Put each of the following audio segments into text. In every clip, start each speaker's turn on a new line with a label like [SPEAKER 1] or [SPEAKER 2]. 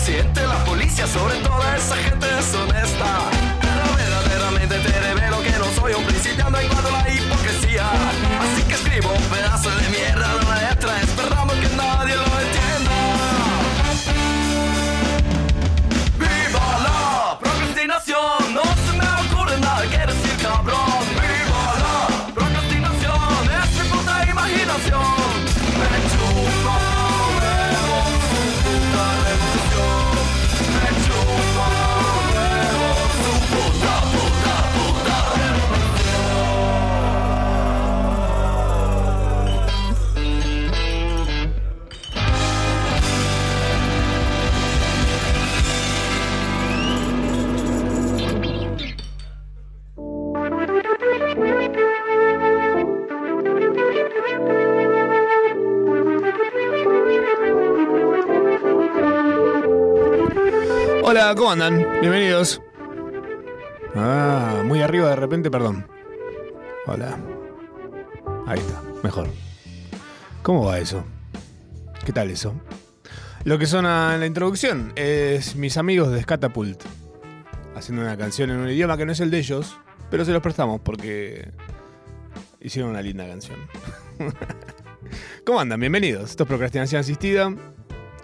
[SPEAKER 1] presidente, la policía, sobre toda esa gente deshonesta.
[SPEAKER 2] ¿Cómo andan? Bienvenidos. Ah, muy arriba de repente, perdón. Hola. Ahí está, mejor. ¿Cómo va eso? ¿Qué tal eso? Lo que suena en la introducción es mis amigos de Scatapult haciendo una canción en un idioma que no es el de ellos, pero se los prestamos porque hicieron una linda canción. ¿Cómo andan? Bienvenidos. Esto es Procrastinación Asistida,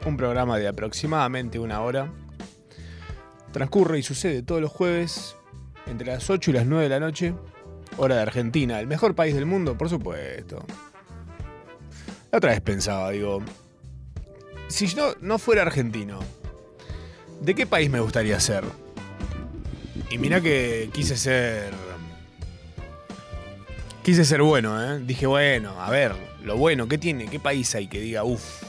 [SPEAKER 2] un programa de aproximadamente una hora transcurre y sucede todos los jueves entre las 8 y las 9 de la noche, hora de Argentina, el mejor país del mundo, por supuesto. La otra vez pensaba, digo, si yo no fuera argentino, ¿de qué país me gustaría ser? Y mira que quise ser... Quise ser bueno, ¿eh? Dije, bueno, a ver, lo bueno, ¿qué tiene? ¿Qué país hay que diga, uff?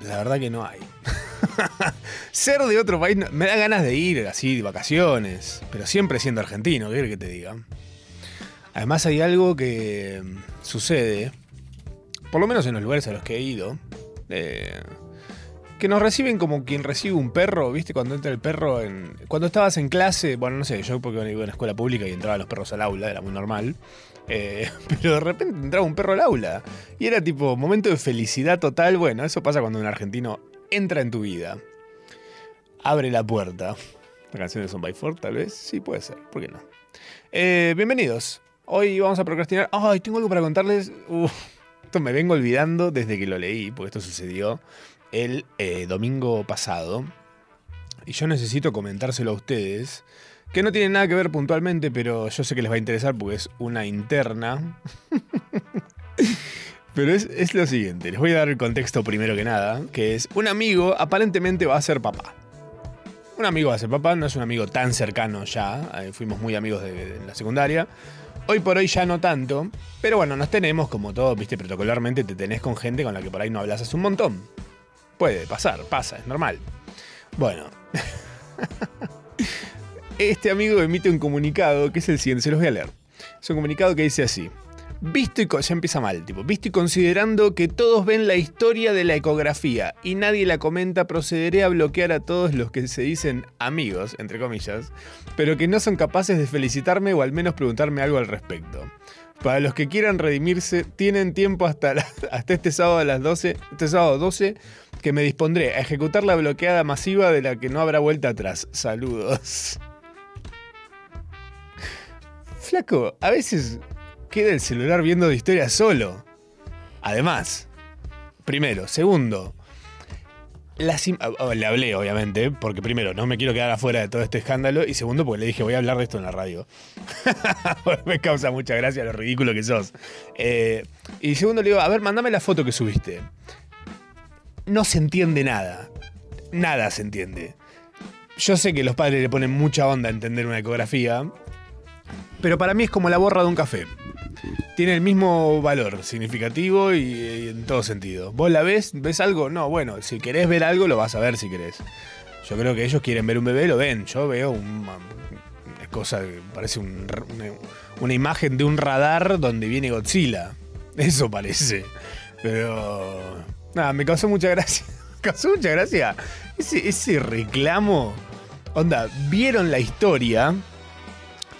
[SPEAKER 2] La verdad que no hay. Ser de otro país me da ganas de ir así de vacaciones, pero siempre siendo argentino, ¿qué que te diga? Además hay algo que mm, sucede, por lo menos en los lugares a los que he ido, eh, que nos reciben como quien recibe un perro, ¿viste? Cuando entra el perro en... Cuando estabas en clase, bueno, no sé, yo porque iba a una escuela pública y entraban los perros al aula, era muy normal. eh, pero de repente entraba un perro al aula. Y era tipo momento de felicidad total. Bueno, eso pasa cuando un argentino entra en tu vida. Abre la puerta. La canción de Son by Four, tal vez. Sí, puede ser. ¿Por qué no? Eh, bienvenidos. Hoy vamos a procrastinar. Ay, tengo algo para contarles. Esto me vengo olvidando desde que lo leí, porque esto sucedió el eh, domingo pasado. Y yo necesito comentárselo a ustedes. Que no tiene nada que ver puntualmente, pero yo sé que les va a interesar porque es una interna. Pero es, es lo siguiente, les voy a dar el contexto primero que nada, que es un amigo aparentemente va a ser papá. Un amigo ser papá, no es un amigo tan cercano ya, eh, fuimos muy amigos de, la secundaria. Hoy por hoy ya no tanto, pero bueno, nos tenemos como todo, viste, protocolarmente te tenés con gente con la que por ahí no hablas hace un montón. Puede pasar, pasa, es normal. Bueno. este amigo emite un comunicado que es el siguiente, se los voy a leer. Es un comunicado que dice así. Visto y ya empieza mal, tipo, visto y considerando que todos ven la historia de la ecografía y nadie la comenta, procederé a bloquear a todos los que se dicen amigos, entre comillas, pero que no son capaces de felicitarme o al menos preguntarme algo al respecto. Para los que quieran redimirse, tienen tiempo hasta, hasta este sábado a las 12, este sábado 12, que me dispondré a ejecutar la bloqueada masiva de la que no habrá vuelta atrás. Saludos. Flaco, a veces queda el celular viendo de historia solo. Además, primero, segundo, ah, ah, le hablé, obviamente, porque primero, no me quiero quedar afuera de todo este escándalo, y segundo, porque le dije, voy a hablar de esto en la radio. me causa mucha gracia lo ridículo que sos. Eh, y segundo, le digo, a ver, mandame la foto que subiste. No se entiende nada. Nada se entiende. Yo sé que los padres le ponen mucha onda a entender una ecografía, pero para mí es como la borra de un café. Tiene el mismo valor significativo y, en todo sentido. ¿Vos la ves? ¿Ves algo? No, bueno, si querés ver algo, lo vas a ver si querés. Yo creo que ellos quieren ver un bebé, lo ven. Yo veo un- una cosa que parece un una, imagen de un radar donde viene Godzilla. Eso parece. Pero. Nada, me causó mucha gracia. Me causó mucha gracia. Ese reclamo. Onda, vieron la historia.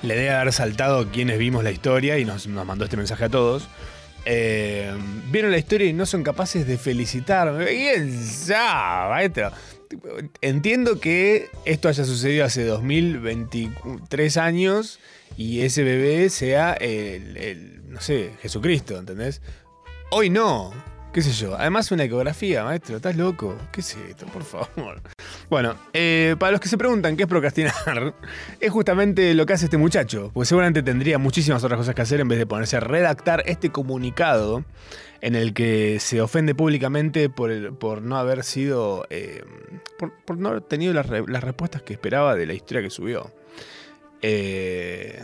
[SPEAKER 2] Le debe haber saltado quienes vimos la historia y nos, mandó este mensaje a todos. Eh, vieron la historia y no son capaces de felicitarme. ¿Quién sabe, maestro? Entiendo que esto haya sucedido hace 2023 años y ese bebé sea el, el, no sé, Jesucristo, ¿entendés? Hoy no, qué sé yo. Además una ecografía, maestro, ¿estás loco? ¿Qué es esto, por favor? Bueno, eh, para los que se preguntan qué es procrastinar, es justamente lo que hace este muchacho, porque seguramente tendría muchísimas otras cosas que hacer en vez de ponerse a redactar este comunicado en el que se ofende públicamente por, no haber sido, eh, por, no haber tenido las, las respuestas que esperaba de la historia que subió. Eh,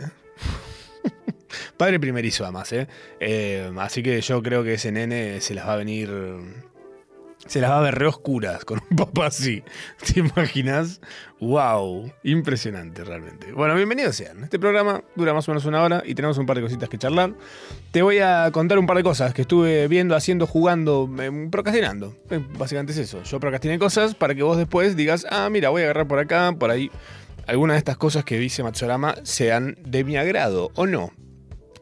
[SPEAKER 2] Padre primerizo, además, ¿eh? Eh, Así que yo creo que ese nene se las va a venir. Se las va a ver re oscuras con un papá así. ¿Te imaginas? ¡Wow! Impresionante, realmente. Bueno, bienvenidos sean. Este programa dura más o menos una hora y tenemos un par de cositas que charlar. Te voy a contar un par de cosas que estuve viendo, haciendo, jugando, eh, procrastinando. Eh, Básicamente es eso. Yo procrastiné cosas para que vos después digas, ah, mira, voy a agarrar por acá, por ahí. Algunas de estas cosas que dice Matsurama sean de mi agrado o no.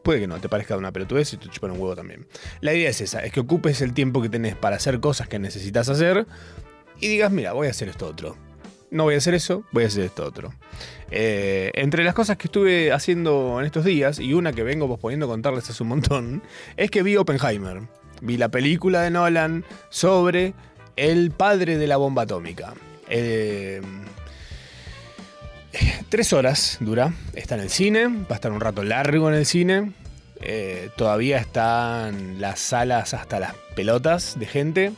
[SPEAKER 2] Puede que no, te parezca una pelotudez y te chupan un huevo también. La idea es esa, es que ocupes el tiempo que tenés para hacer cosas que necesitas hacer y digas, mira, voy a hacer esto otro. No voy a hacer eso, voy a hacer esto otro. Eh, entre las cosas que estuve haciendo en estos días, y una que vengo posponiendo contarles hace un montón, es que vi Oppenheimer. Vi la película de Nolan sobre el padre de la bomba atómica. Eh, Tres horas dura, está en el cine, va a estar un rato largo en el cine. eh, todavía están las salas hasta las pelotas de gente.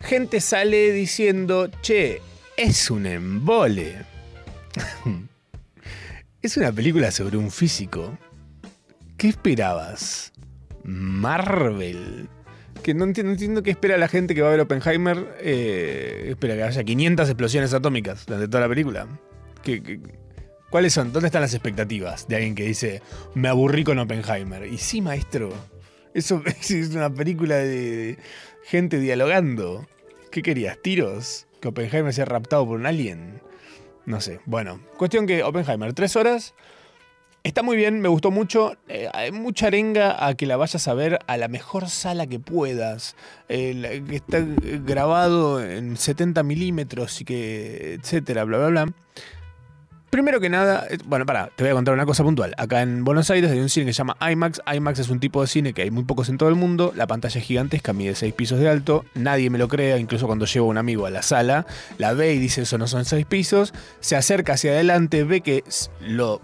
[SPEAKER 2] Gente sale diciendo, che, es un embole. es una película sobre un físico. ¿Qué esperabas? Marvel. Que no entiendo, no entiendo qué espera la gente que va a ver Oppenheimer. eh, espera que haya 500 explosiones atómicas durante toda la película. ¿Qué- qué- cuáles son? ¿Dónde están las expectativas de alguien que dice, me aburrí con Oppenheimer? Y sí, maestro. Eso es una película de gente dialogando. ¿Qué querías? ¿Tiros? ¿Que Oppenheimer sea raptado por un alien? No sé. Bueno, cuestión que Oppenheimer, tres horas. Está muy bien, me gustó mucho. Eh, hay mucha arenga a que la vayas a ver a la mejor sala que puedas. que está grabado en 70 milímetros y que. etcétera, bla, bla, bla. Primero que nada, eh, bueno, para, te voy a contar una cosa puntual. Acá en Buenos Aires hay un cine que se llama IMAX. IMAX es un tipo de cine que hay muy pocos en todo el mundo. La pantalla es gigantesca, mide 6 pisos de alto. Nadie me lo cree, incluso cuando llevo a un amigo a la sala, la ve y dice eso no son 6 pisos. Se acerca hacia adelante, ve que lo,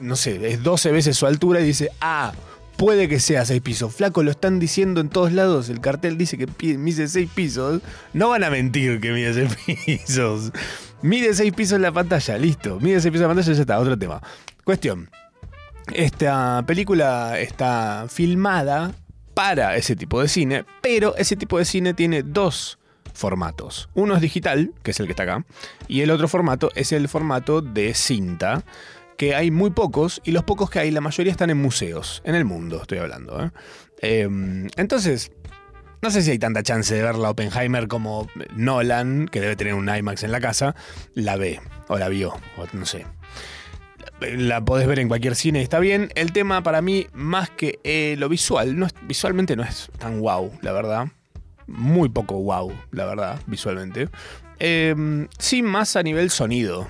[SPEAKER 2] no sé, es 12 veces su altura y dice, ah, puede que sea 6 pisos. Flaco, lo están diciendo en todos lados. El cartel dice que mide 6 pisos. No van a mentir que mide 6 pisos. Mide 6 pisos la pantalla, listo. Mide 6 pisos la pantalla, ya está, otro tema. Cuestión. Esta película está filmada para ese tipo de cine, pero ese tipo de cine tiene dos formatos. Uno es digital, que es el que está acá, y el otro formato es el formato de cinta, que hay muy pocos, y los pocos que hay, la mayoría están en museos, en el mundo estoy hablando. ¿eh? Em, entonces, no sé si hay tanta chance de ver la Oppenheimer como Nolan, que debe tener un IMAX en la casa, la ve, o la vio, o no sé. La podés ver en cualquier cine, está bien. El tema para mí, más que eh, lo visual, no es- visualmente no es tan wow, la verdad. Muy poco wow, la verdad, visualmente. Eh, sí, más a nivel sonido.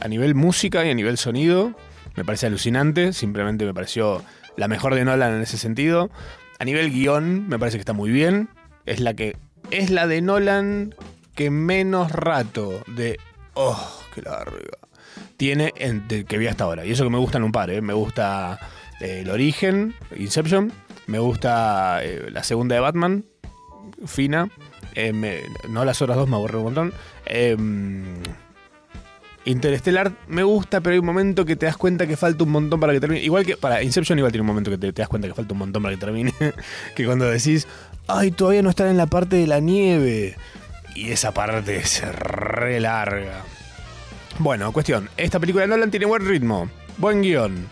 [SPEAKER 2] A nivel música y a nivel sonido, me parece alucinante. Simplemente me pareció la mejor de Nolan en ese sentido. A nivel guion, me parece que está muy bien. Es la que. Es la de Nolan que menos rato de. Oh, qué larga. Tiene en- que vi hasta ahora. Y eso que me gustan un par, ¿eh? Me gusta eh, El Origen, Inception. Me gusta eh, la segunda de Batman, fina. No las horas dos, me aburre un montón. Interstellar me gusta, pero hay un momento que te das cuenta que falta un montón para que termine. Igual que para Inception, igual tiene un momento que te, das cuenta que falta un montón para que termine. que cuando decís, ay, todavía no están en la parte de la nieve. Y esa parte es re larga. Bueno, cuestión. Esta película de Nolan tiene buen ritmo, buen guion.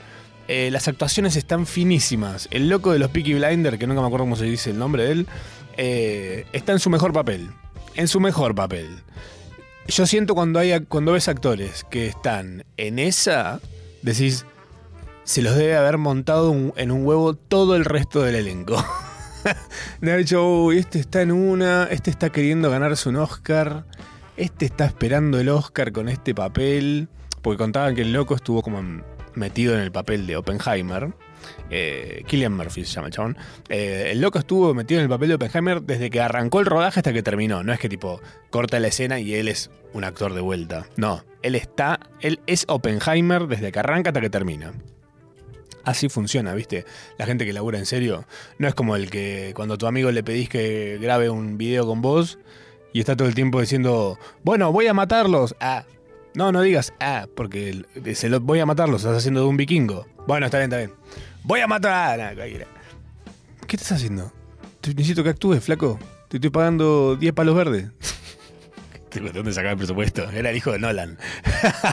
[SPEAKER 2] Eh, las actuaciones están finísimas. El loco de los Peaky Blinders, que nunca me acuerdo cómo se dice el nombre de él, eh, está en su mejor papel. En su mejor papel. Yo siento cuando, hay, cuando ves actores que están en esa, decís, se los debe haber montado en un huevo todo el resto del elenco. de haber dicho, "Uy, este está en una, este está queriendo ganarse un Oscar. este está esperando el Oscar con este papel, porque contaban que el loco estuvo como metido en el papel de Oppenheimer. Eh, Killian Murphy se llama el chabón. Eh, el loco estuvo metido en el papel de Oppenheimer desde que arrancó el rodaje hasta que terminó. No es que tipo corta la escena y él es un actor de vuelta. No, él está, él es Oppenheimer desde que arranca hasta que termina. Así funciona, ¿viste? La gente que labura en serio. No es como el que cuando a tu amigo le pedís que grabe un video con vos y está todo el tiempo diciendo, bueno, voy a matarlos. Ah, no, no digas, ah, porque se lo, voy a matarlos, estás haciendo de un vikingo. Bueno, está bien, está bien. Voy a matar. Cualquiera. ¿Qué estás haciendo? Te- Necesito que actúes, flaco. Te estoy pagando 10 palos verdes. ¿De dónde sacaba el presupuesto? Era el hijo de Nolan.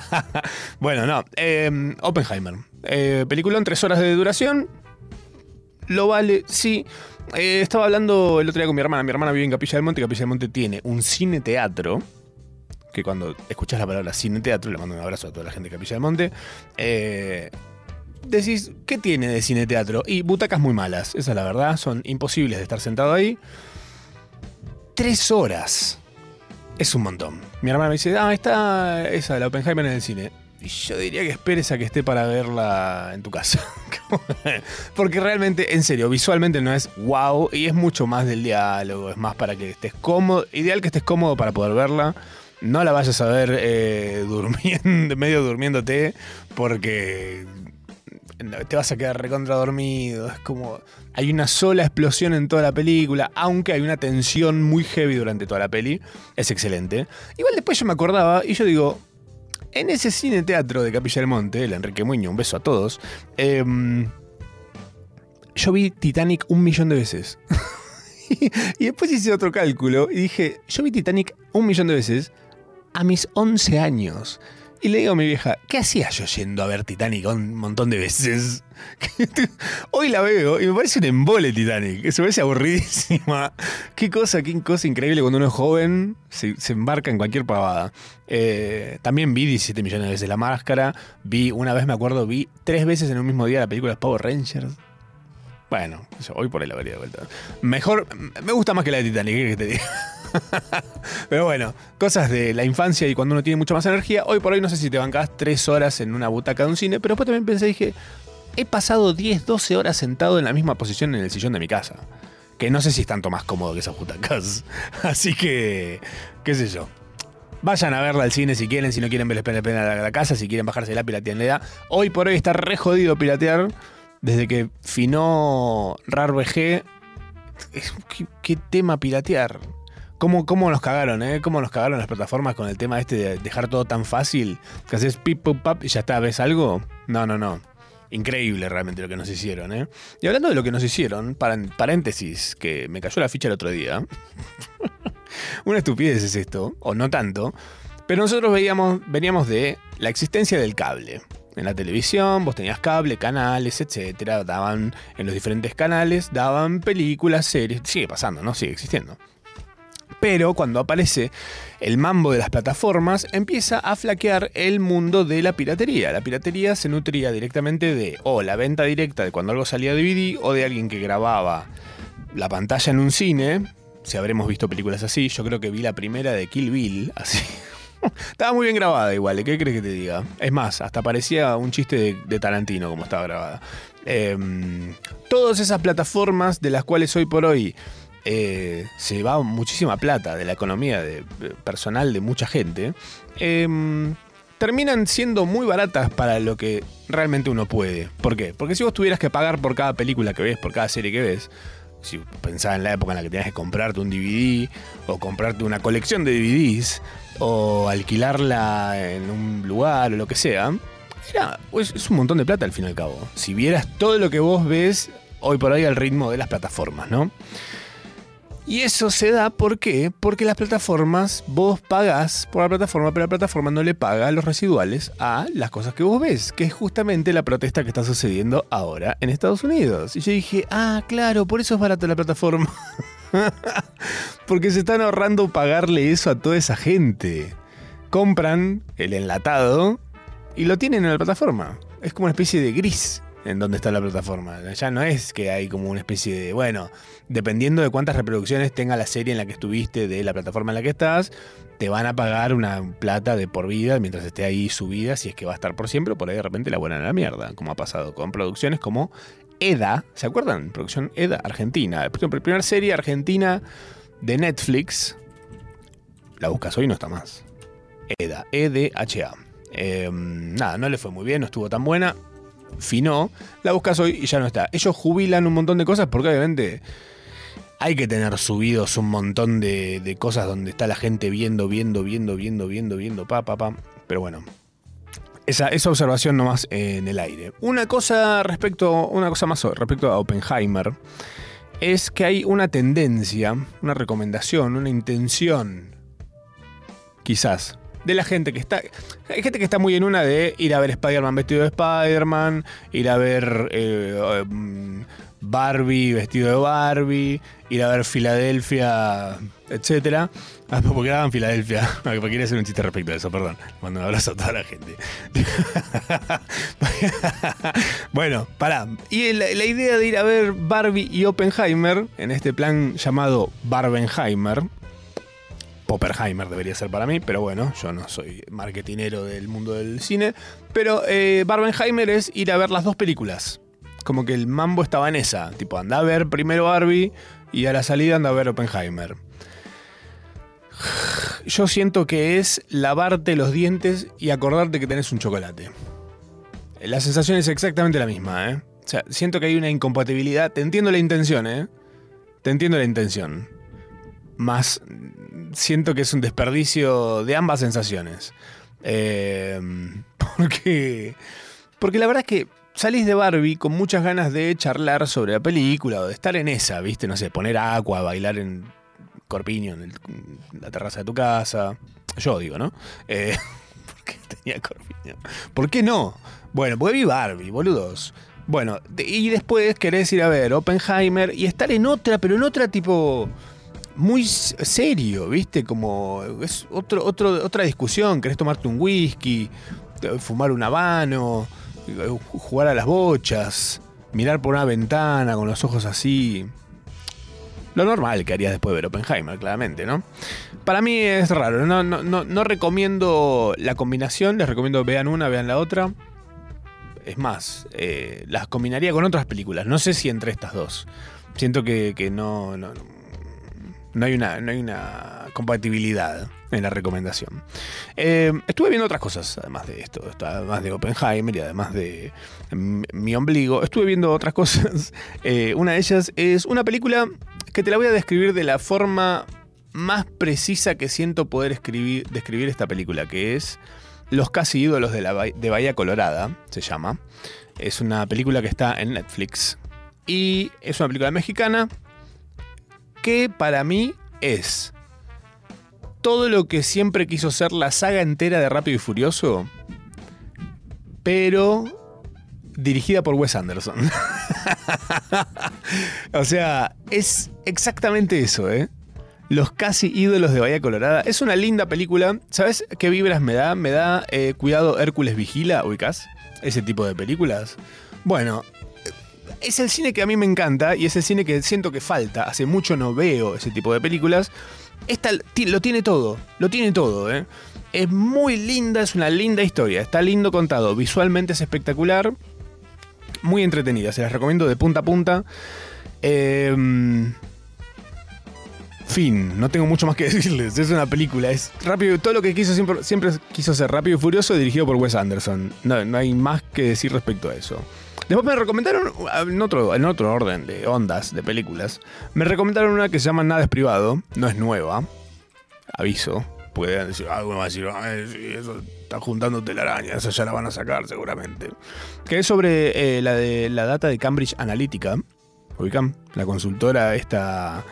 [SPEAKER 2] bueno, no. eh, Oppenheimer. Eh, película en tres horas de duración. Lo vale, sí. Eh, estaba hablando el otro día con mi hermana. Mi hermana vive en Capilla del Monte. Capilla del Monte tiene un cine teatro. Que cuando escuchas la palabra cine teatro, le mando un abrazo a toda la gente de Capilla del Monte. eh, decís, ¿qué tiene de cine teatro? Y butacas muy malas, esa es la verdad. Son imposibles de estar sentado ahí. Tres horas. Es un montón. Mi hermana me dice, ah, está esa, la Oppenheimer en el cine. Y yo diría que esperes a que esté para verla en tu casa. Porque realmente, en serio, visualmente no es wow y es mucho más del diálogo, es más para que estés cómodo, ideal que estés cómodo para poder verla. No la vayas a ver eh, durmiendo, medio durmiéndote, porque te vas a quedar recontra dormido. Es como. Hay una sola explosión en toda la película, aunque hay una tensión muy heavy durante toda la peli. Es excelente. Igual después yo me acordaba y yo digo. En ese cine teatro de Capilla del Monte, el Enrique Muñoz, un beso a todos. em, yo vi Titanic un millón de veces. y después hice otro cálculo y dije, yo vi Titanic un millón de veces a mis 11 años. Y le digo a mi vieja, ¿qué hacía yo yendo a ver Titanic un montón de veces? Hoy la veo y me parece un embole Titanic. Se me parece aburridísima. Qué cosa, qué cosa increíble cuando uno es joven, se, embarca en cualquier pavada. Eh, también vi 17 millones de veces La Máscara. Vi, una vez me acuerdo, vi tres veces en un mismo día la película Power Rangers. Bueno, hoy por ahí la vería de vuelta. Mejor, me gusta más que la de Titanic, ¿qué que te diga? Pero bueno, cosas de la infancia y cuando uno tiene mucha más energía. Hoy por hoy no sé si te bancás tres horas en una butaca de un cine, pero después también pensé, dije, he pasado 10, 12 horas sentado en la misma posición en el sillón de mi casa. Que no sé si es tanto más cómodo que esas butacas. Así que, qué sé yo. Vayan a verla al cine si quieren, si no quieren ver la pena a la casa, si quieren bajarse la pirateanidad. Hoy por hoy está re jodido piratear. Desde que finó RARBG. ¿Qué, qué tema piratear? ¿Cómo, ¿Cómo nos cagaron, eh? ¿Cómo nos cagaron las plataformas con el tema este de dejar todo tan fácil? Que haces pip, pop, pap y ya está, ¿ves algo? No, no, no. Increíble realmente lo que nos hicieron, ¿eh? Y hablando de lo que nos hicieron, paréntesis, que me cayó la ficha el otro día. Una estupidez es esto, o no tanto. Pero nosotros veíamos, veníamos de la existencia del cable. En la televisión, vos tenías cable, canales, etcétera. Daban en los diferentes canales, daban películas, series. Sigue pasando, ¿no? Sigue existiendo. Pero cuando aparece el mambo de las plataformas, empieza a flaquear el mundo de la piratería. La piratería se nutría directamente de o la venta directa de cuando algo salía de DVD o de alguien que grababa la pantalla en un cine. Si habremos visto películas así, yo creo que vi la primera de Kill Bill, así. Estaba muy bien grabada igual. ¿qué crees que te diga? Es más, hasta parecía un chiste de, Tarantino como estaba grabada. Em, todas esas plataformas de las cuales hoy por hoy eh, se va muchísima plata de la economía de personal de mucha gente, em, terminan siendo muy baratas para lo que realmente uno puede. ¿Por qué? Porque si vos tuvieras que pagar por cada película que ves, por cada serie que ves, si pensás en la época en la que tenías que comprarte un DVD o comprarte una colección de DVDs o alquilarla en un lugar o lo que sea, era, pues, es un montón de plata al fin y al cabo. Si vieras todo lo que vos ves hoy por hoy al ritmo de las plataformas, ¿no? Y eso se da ¿por qué? Porque las plataformas, vos pagás por la plataforma, pero la plataforma no le paga los residuales a las cosas que vos ves, que es justamente la protesta que está sucediendo ahora en Estados Unidos. Y yo dije, ah, claro, por eso es barata la plataforma. Porque se están ahorrando pagarle eso a toda esa gente. Compran el enlatado y lo tienen en la plataforma. Es como una especie de gris en dónde está la plataforma. Ya no es que hay como una especie de, bueno, dependiendo de cuántas reproducciones tenga la serie en la que estuviste de la plataforma en la que estás, te van a pagar una plata de por vida mientras esté ahí subida, si es que va a estar por siempre, por ahí de repente la buena a la mierda, como ha pasado con producciones como EDA, ¿se acuerdan? Producción EDA, Argentina. La primera serie argentina de Netflix, la buscas hoy no está más. EDA, E-D-H-A. Eh, nada, no le fue muy bien, no estuvo tan buena. Finó, la buscas hoy y ya no está. Ellos jubilan un montón de cosas porque obviamente hay que tener subidos un montón de, de cosas donde está la gente viendo, viendo, viendo, viendo, viendo, viendo, pa, pa, pa. Pero bueno, esa, esa, observación nomás en el aire. Una cosa respecto, una cosa más respecto a Oppenheimer es que hay una tendencia, una recomendación, una intención, quizás, de la gente que está. Hay gente que está muy en una de ir a ver Spider-Man vestido de Spider-Man, ir a ver eh, Barbie vestido de Barbie, ir a ver Filadelfia, etc. Ah, porque hagan Filadelfia. Porque quería hacer un chiste respecto a eso, perdón. Mando un abrazo a toda la gente. bueno, pará. Y la, idea de ir a ver Barbie y Oppenheimer en este plan llamado Barbenheimer. Popperheimer debería ser para mí, pero bueno, yo no soy marketinero del mundo del cine. Pero eh, Barbenheimer es ir a ver las dos películas. Como que el mambo estaba en esa. Tipo, anda a ver primero Barbie y a la salida anda a ver Oppenheimer. Yo siento que es lavarte los dientes y acordarte que tenés un chocolate. La sensación es exactamente la misma, ¿eh? O sea, siento que hay una incompatibilidad. Te entiendo la intención, ¿eh? Te entiendo la intención. Más siento que es un desperdicio de ambas sensaciones. Eh, porque. Porque la verdad es que salís de Barbie con muchas ganas de charlar sobre la película o de estar en esa, ¿viste? No sé, poner agua, bailar en corpiño en, la terraza de tu casa. Yo digo, ¿no? Eh, ¿Por qué tenía corpiño? ¿Por qué no? Bueno, porque vi Barbie, boludos. Bueno, y después querés ir a ver Oppenheimer y estar en otra, pero en otra tipo muy serio, ¿viste? Como es otro, otro, otra discusión, querés tomarte un whisky, fumar un habano, jugar a las bochas, mirar por una ventana con los ojos así. Lo normal que harías después de ver Oppenheimer, claramente, ¿no? Para mí es raro, no, no, no, no recomiendo la combinación, les recomiendo vean una, vean la otra. Es más, eh, las combinaría con otras películas, no sé si entre estas dos. Siento que, que no, no no hay una, no hay una compatibilidad en la recomendación. Eh, estuve viendo otras cosas, además de esto, además de Oppenheimer y además de mi ombligo. Estuve viendo otras cosas. Eh, una de ellas es una película que te la voy a describir de la forma más precisa que siento poder escribir, describir esta película, que es Los casi ídolos de, la, de Bahía Colorada, se llama. Es una película que está en Netflix. Y es una película mexicana que para mí es todo lo que siempre quiso ser la saga entera de Rápido y Furioso, pero dirigida por Wes Anderson. o sea, es exactamente eso, ¿eh? Los casi ídolos de Bahía Colorada. Es una linda película. ¿Sabes qué vibras me da? Me da eh, Cuidado Hércules Vigila, ubicás. Ese tipo de películas. Bueno, es el cine que a mí me encanta y es el cine que siento que falta. Hace mucho no veo ese tipo de películas. Esta lo tiene todo, lo tiene todo, ¿eh? Es muy linda, es una linda historia, está lindo contado, visualmente es espectacular, muy entretenida, se las recomiendo de punta a punta. Em, fin, no tengo mucho más que decirles, es una película, es rápido, todo lo que quiso siempre, quiso ser rápido y furioso dirigido por Wes Anderson. No, no hay más que decir respecto a eso. Después me recomendaron, en otro, en otro orden de ondas de películas, me recomendaron una que se llama Nada es privado, no es nueva, aviso. Pueden decir, alguno va a decir, eso está juntando telarañas, esa ya la van a sacar seguramente. Que es sobre eh, la de la data de Cambridge Analytica, ubican, la consultora esta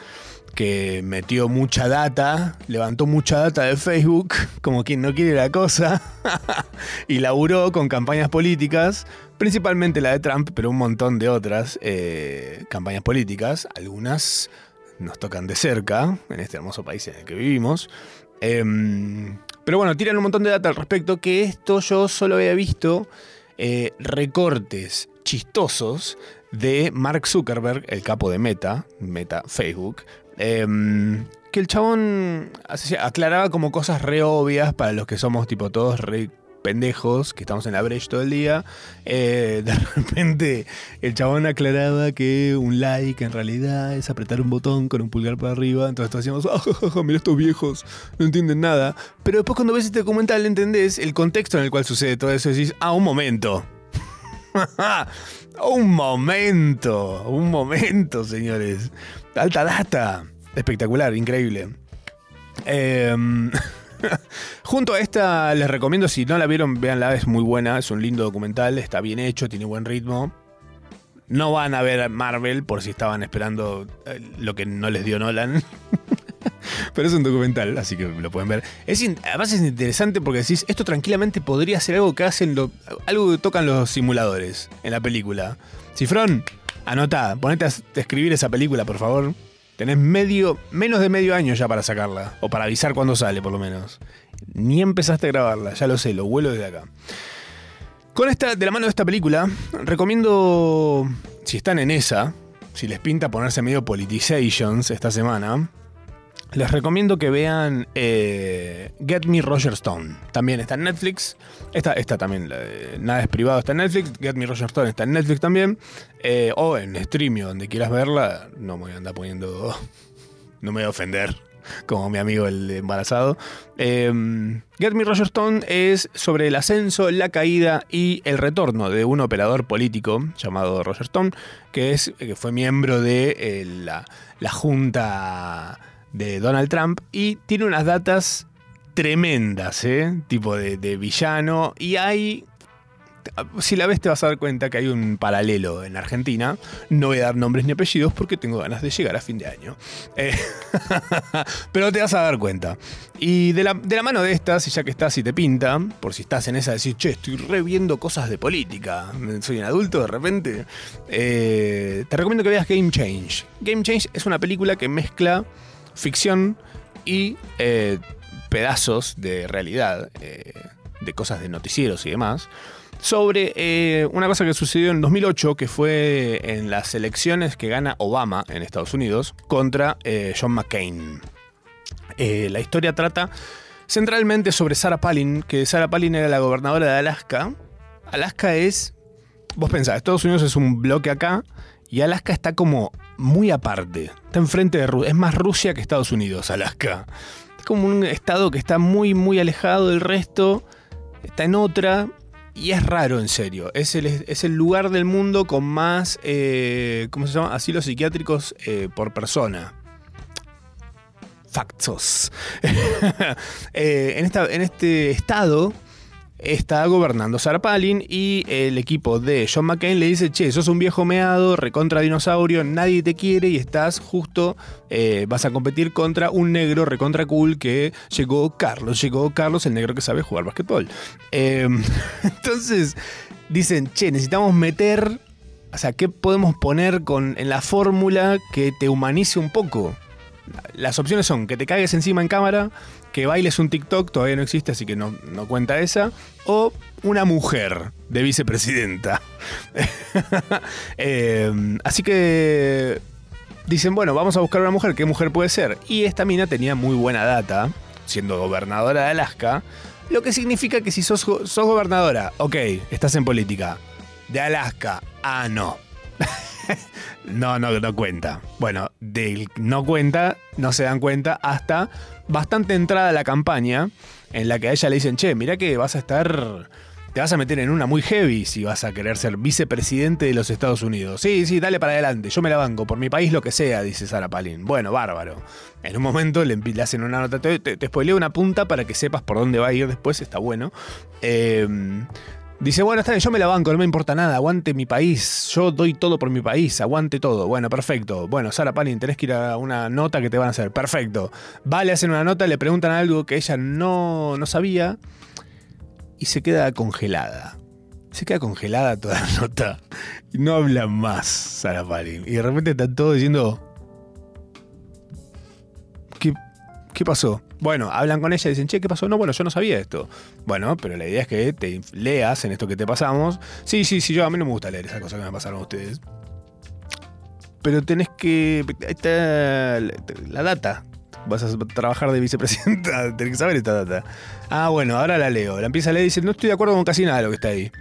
[SPEAKER 2] que metió mucha data, levantó mucha data de Facebook, como quien no quiere la cosa, y laburó con campañas políticas, principalmente la de Trump, pero un montón de otras eh, campañas políticas, algunas nos tocan de cerca, en este hermoso país en el que vivimos. Em, pero bueno, tiran un montón de data al respecto, que esto yo solo había visto eh, recortes chistosos de Mark Zuckerberg, el capo de Meta, Meta Facebook, em, que el chabón aclaraba como cosas re obvias para los que somos tipo todos re pendejos, que estamos en la brecha todo el día. Eh, de repente el chabón aclaraba que un like en realidad es apretar un botón con un pulgar para arriba. Entonces todos decíamos, "Ah, ja, ja, mira estos viejos, no entienden nada. Pero después cuando ves este documental entendés el contexto en el cual sucede todo eso decís, ah, un momento. un momento, un momento, señores. Alta data. Espectacular, increíble. Em, junto a esta, les recomiendo, si no la vieron, véanla, es muy buena, es un lindo documental, está bien hecho, tiene buen ritmo. No van a ver Marvel por si estaban esperando eh, lo que no les dio Nolan. Pero es un documental, así que lo pueden ver. Es además es interesante porque decís, esto tranquilamente podría ser algo que hacen, algo que tocan los simuladores en la película. Cifrón, anota, ponete a escribir esa película, por favor. Tenés medio, menos de medio año ya para sacarla, o para avisar cuando sale, por lo menos. Ni empezaste a grabarla, ya lo sé, lo vuelo desde acá. Con esta, de la mano de esta película, recomiendo, si están en esa, si les pinta ponerse medio politizations esta semana, les recomiendo que vean eh, Get Me Roger Stone. También está en Netflix. Esta, también, la de Nada es privado, está en Netflix. Get Me Roger Stone está en Netflix también. Eh, o en Streamio, donde quieras verla. No me voy a andar poniendo... No me voy a ofender, como mi amigo el embarazado. Eh, Get Me Roger Stone es sobre el ascenso, la caída y el retorno de un operador político llamado Roger Stone, que, es, que fue miembro de eh, la, la junta de Donald Trump y tiene unas datas tremendas, ¿eh? Tipo de, villano. Y hay. Si la ves, te vas a dar cuenta que hay un paralelo en Argentina. No voy a dar nombres ni apellidos porque tengo ganas de llegar a fin de año. Eh, pero te vas a dar cuenta. Y de la, de la mano de estas, y ya que estás y te pinta, por si estás en esa de decir, che, estoy reviendo cosas de política, soy un adulto de repente, eh, te recomiendo que veas Game Change. Game Change es una película que mezcla ficción y eh, pedazos de realidad, eh, de cosas de noticieros y demás, sobre eh, una cosa que sucedió en 2008, que fue en las elecciones que gana Obama en Estados Unidos contra John McCain. La historia trata centralmente sobre Sarah Palin, que Sarah Palin era la gobernadora de Alaska. Alaska es, vos pensás, Estados Unidos es un bloque acá y Alaska está como muy aparte. Está enfrente de Rusia. Es más Rusia que Estados Unidos, Alaska. Es como un estado que está muy, muy alejado del resto. Está en otra. Y es raro, en serio. Es el, es el lugar del mundo con más, eh, ¿cómo se llama? Asilos psiquiátricos eh, por persona. Factos. Eh, en, esta, en este estado está gobernando Sarah Palin y el equipo de John McCain le dice, che, sos un viejo meado, recontra dinosaurio, nadie te quiere y estás justo, eh, vas a competir contra un negro recontra cool que llegó Carlos, llegó Carlos, el negro que sabe jugar basquetbol. Eh, entonces dicen, che, necesitamos meter, o sea, ¿qué podemos poner con, en la fórmula que te humanice un poco? Las opciones son que te cagues encima en cámara, que bailes un TikTok, todavía no existe, así que no, no cuenta esa, o una mujer de vicepresidenta. Eh, así que dicen, bueno, vamos a buscar una mujer, ¿qué mujer puede ser? Y esta mina tenía muy buena data, siendo gobernadora de Alaska, lo que significa que si sos, sos gobernadora, ok, estás en política, de Alaska, ah, no. No, no, no cuenta. Bueno, del no cuenta, no se dan cuenta hasta bastante entrada la campaña en la que a ella le dicen, che, mira que vas a estar, te vas a meter en una muy heavy si vas a querer ser vicepresidente de los Estados Unidos. Sí, sí, dale para adelante, yo me la banco, por mi país lo que sea, dice Sarah Palin. Bueno, bárbaro. En un momento le hacen una nota, te, te, te spoileo una punta para que sepas por dónde va a ir después, está bueno. Eh, Dice, bueno, está bien, yo me la banco, no me importa nada, aguante mi país, yo doy todo por mi país, aguante todo. Bueno, perfecto. Bueno, Sara Palin, tenés que ir a una nota que te van a hacer. Perfecto. Vale, hacen una nota, le preguntan algo que ella no, no sabía y se queda congelada. Se queda congelada toda la nota no habla más Sara Palin. Y de repente están todos diciendo, ¿qué, qué pasó?
[SPEAKER 3] Bueno, hablan con ella y dicen, che, ¿qué pasó? No, bueno, yo no sabía esto. Bueno, pero la idea es que te leas en esto que te pasamos. Sí, sí, sí, yo a mí no me gusta leer esas cosas que me pasaron a ustedes. Pero tenés que. ahí está la, data. Vas a trabajar de vicepresidenta, tenés que saber esta data. Ah, bueno, ahora la leo. La empieza a leer y dice, no estoy de acuerdo con casi nada de lo que está ahí.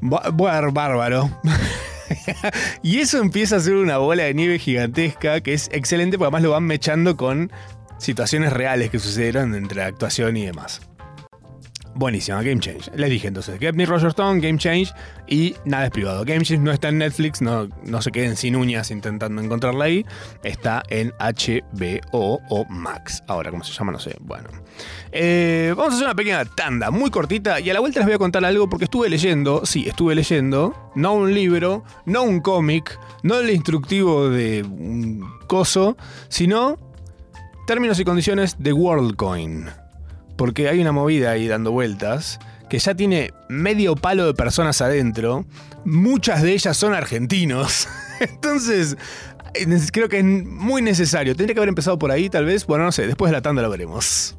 [SPEAKER 3] Bar- bárbaro. y eso empieza a ser una bola de nieve gigantesca que es excelente porque además lo van mechando con situaciones reales que sucedieron entre la actuación y demás. Buenísima, Game Change. Les dije entonces, Get Me Roger Stone, Game Change y nada es privado. Game Change no está en Netflix, no, no se queden sin uñas intentando encontrarla ahí. Está en HBO o Max. Ahora, ¿cómo se llama? No sé. Bueno. Eh, vamos a hacer una pequeña tanda, muy cortita, y a la vuelta les voy a contar algo porque estuve leyendo, sí, estuve leyendo, no un libro, no un cómic, no el instructivo de un coso, sino términos y condiciones de WorldCoin. Porque hay una movida ahí dando vueltas que ya tiene medio palo de personas adentro. Muchas de ellas son argentinos. Entonces, eh, creo que es muy necesario. Tendría que haber empezado por ahí, tal vez. Bueno, no sé, después de la tanda lo veremos.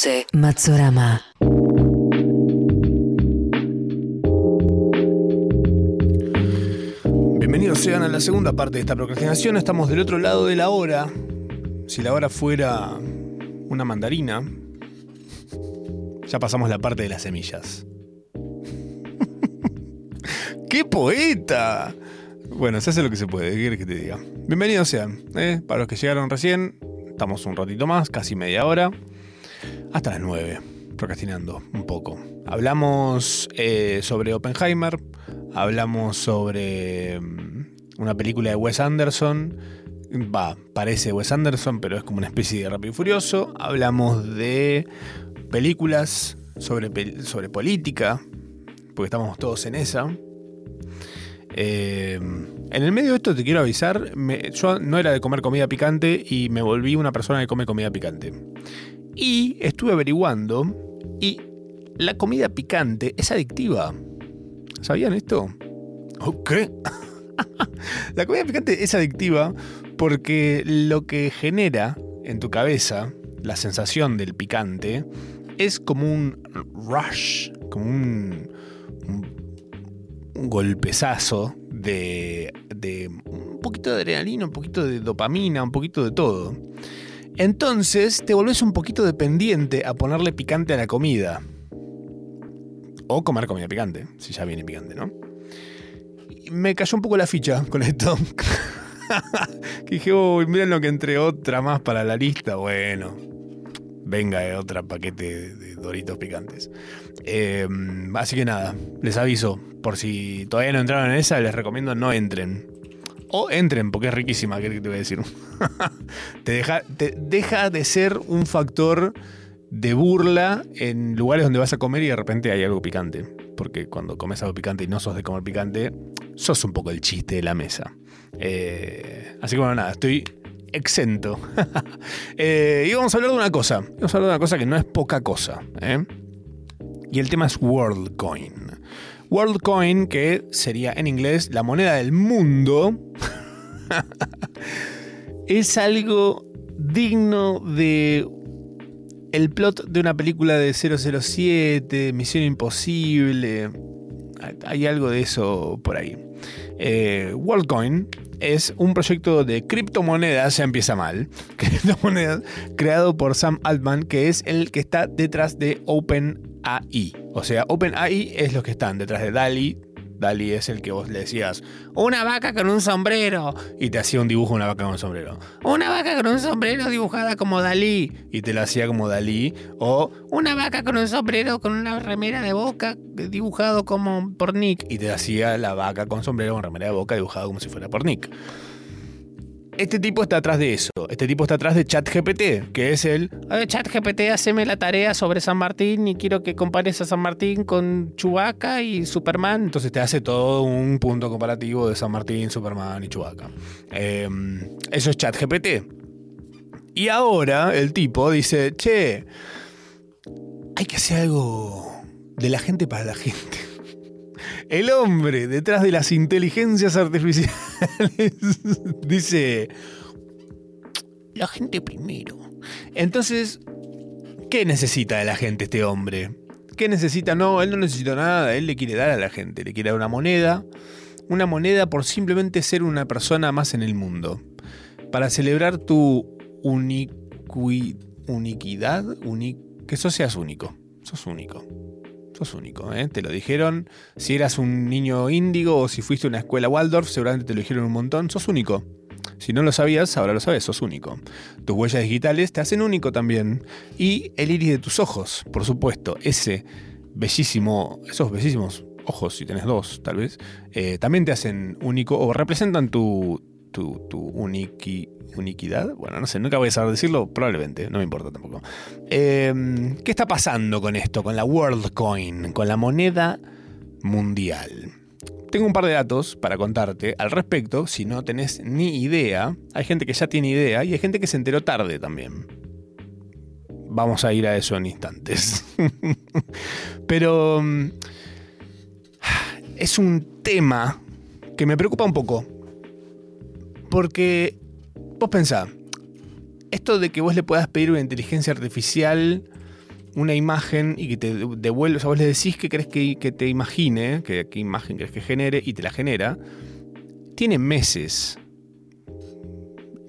[SPEAKER 4] Conduce Matsorama.
[SPEAKER 2] Bienvenidos sean a la segunda parte de esta procrastinación. Estamos del otro lado de la hora. Si la hora fuera una mandarina, ya pasamos la parte de las semillas. ¡Qué poeta! Bueno, se hace lo que se puede, ¿qué quieres que te diga? Bienvenidos sean, ¿eh? para los que llegaron recién, estamos un ratito más, casi media hora, hasta las 9, procrastinando un poco. Hablamos eh, sobre Oppenheimer, hablamos sobre mm, una película de Wes Anderson, va, parece Wes Anderson, pero es como una especie de Rápido y Furioso, hablamos de películas sobre, sobre política, porque estamos todos en esa. Eh, en el medio de esto te quiero avisar, yo no era de comer comida picante y me volví una persona que come comida picante. Y estuve averiguando y la comida picante es adictiva. ¿Sabían esto? ¿O qué? la comida picante es adictiva porque lo que genera en tu cabeza la sensación del picante es como un rush, como un, un un golpezazo de, de un poquito de adrenalina, un poquito de dopamina, un poquito de todo. Entonces te volvés un poquito dependiente a ponerle picante a la comida. O comer comida picante, si ya viene picante, ¿no? Me cayó un poco la ficha con esto. que dije, uy, miren lo que entre otra más para la lista. Bueno, venga eh, otra paquete de, doritos picantes. Eh, así que nada, les aviso, por si todavía no entraron en esa, les recomiendo no entren. O entren, porque es riquísima, ¿qué te voy a decir? te, deja, te deja de ser un factor de burla en lugares donde vas a comer y de repente hay algo picante. Porque cuando comes algo picante y no sos de comer picante, sos un poco el chiste de la mesa. Eh, así que bueno, nada, estoy exento. Eh, y vamos a hablar de una cosa. Vamos a hablar de una cosa que no es poca cosa. ¿eh? Y el tema es WorldCoin. WorldCoin, que sería en inglés la moneda del mundo, es algo digno de el plot de una película de 007, Misión Imposible. Hay algo de eso por ahí. Eh, WorldCoin es un proyecto de criptomonedas, ya empieza mal, criptomonedas creado por Sam Altman, que es el que está detrás de OpenAI. O sea, OpenAI es los que están detrás de DALI. DALI es el que vos le decías, una vaca con un sombrero, y te hacía un dibujo una vaca con un sombrero. Una vaca con un sombrero dibujada como Dalí, y te lo hacía como Dalí. O una vaca con un sombrero con una remera de boca dibujado como por Nick, y te hacía la vaca con sombrero con remera de boca dibujado como si fuera por Nick. Este tipo está atrás de eso. Este tipo está atrás de ChatGPT, que es el "Eh, ChatGPT, haceme la tarea sobre San Martín y quiero que compares a San Martín con Chewbacca y Superman. Entonces te hace todo un punto comparativo de San Martín, Superman y Chewbacca. Eh, eso es ChatGPT. Y ahora el tipo dice, che, hay que hacer algo de la gente para la gente. El hombre detrás de las inteligencias artificiales dice, la gente primero. Entonces, ¿qué necesita de la gente este hombre? ¿Qué necesita? No, él no necesita nada, él le quiere dar a la gente, le quiere dar una moneda, una moneda por simplemente ser una persona más en el mundo. Para celebrar tu uniquidad, uni- que sos seas único, sos único. Sos único, ¿eh? Te lo dijeron. Si eras un niño índigo o si fuiste a una escuela Waldorf, seguramente te lo dijeron un montón. Sos único. Si no lo sabías, ahora lo sabes, sos único. Tus huellas digitales te hacen único también. Y el iris de tus ojos, por supuesto, ese bellísimo, esos bellísimos ojos, si tenés dos, tal vez, eh, también te hacen único o representan tu, tu, tu uniqui- uniquidad. Bueno, no sé, nunca voy a saber decirlo, probablemente, no me importa tampoco. Eh, ¿Qué está pasando con esto, con la WorldCoin, con la moneda mundial? Tengo un par de datos para contarte al respecto, si no tenés ni idea. Hay gente que ya tiene idea y hay gente que se enteró tarde también. Vamos a ir a eso en instantes. Pero mm, es un tema que me preocupa un poco. Porque vos pensá, esto de que vos le puedas pedir una inteligencia artificial una imagen y que te devuelva, o sea, vos le decís que querés que, te imagine, que, qué imagen querés que genere y te la genera, tiene meses,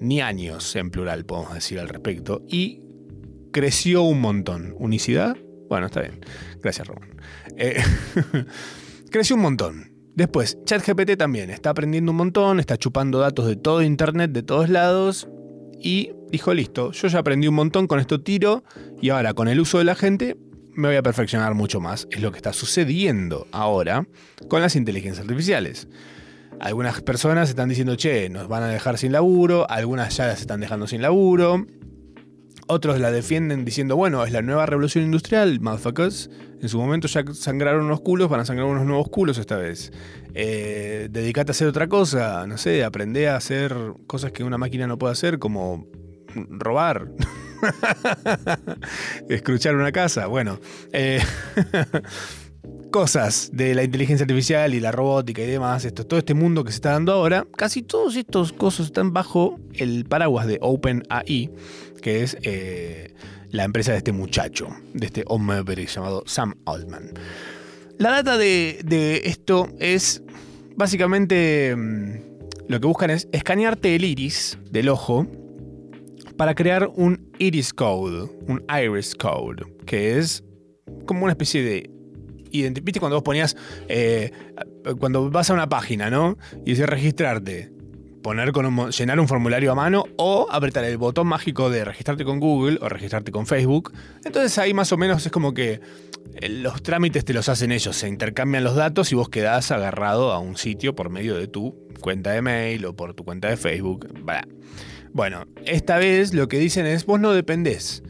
[SPEAKER 2] ni años en plural, podemos decir al respecto, y creció un montón. ¿Unicidad? Bueno, está bien. Gracias, Román. Eh, creció un montón. Después, ChatGPT también está aprendiendo un montón, está chupando datos de todo Internet, de todos lados, y dijo, listo, yo ya aprendí un montón, con esto tiro, y ahora con el uso de la gente me voy a perfeccionar mucho más. Es lo que está sucediendo ahora con las inteligencias artificiales. Algunas personas están diciendo, che, nos van a dejar sin laburo, algunas ya las están dejando sin laburo. Otros la defienden diciendo, bueno, es la nueva revolución industrial, motherfuckers. En su momento ya sangraron unos culos, van a sangrar unos nuevos culos esta vez. Eh, dedicate a hacer otra cosa, no sé, aprende a hacer cosas que una máquina no puede hacer, como robar. Escruchar una casa, bueno. eh, cosas de la inteligencia artificial y la robótica y demás, esto, todo este mundo que se está dando ahora, casi todos estos cosas están bajo el paraguas de OpenAI, que es eh, la empresa de este muchacho, de este hombre llamado Sam Altman. La data de, de esto es básicamente mm, lo que buscan es escanearte el iris del ojo para crear un iris code, un iris code, que es como una especie de ¿Viste cuando vos ponías, eh, cuando vas a una página, ¿no? Y dice registrarte, poner con un llenar un formulario a mano o apretar el botón mágico de registrarte con Google o registrarte con Facebook. Entonces ahí más o menos es como que eh, los trámites te los hacen ellos, se intercambian los datos y vos quedás agarrado a un sitio por medio de tu cuenta de mail o por tu cuenta de Facebook. Bueno, esta vez lo que dicen es vos no dependés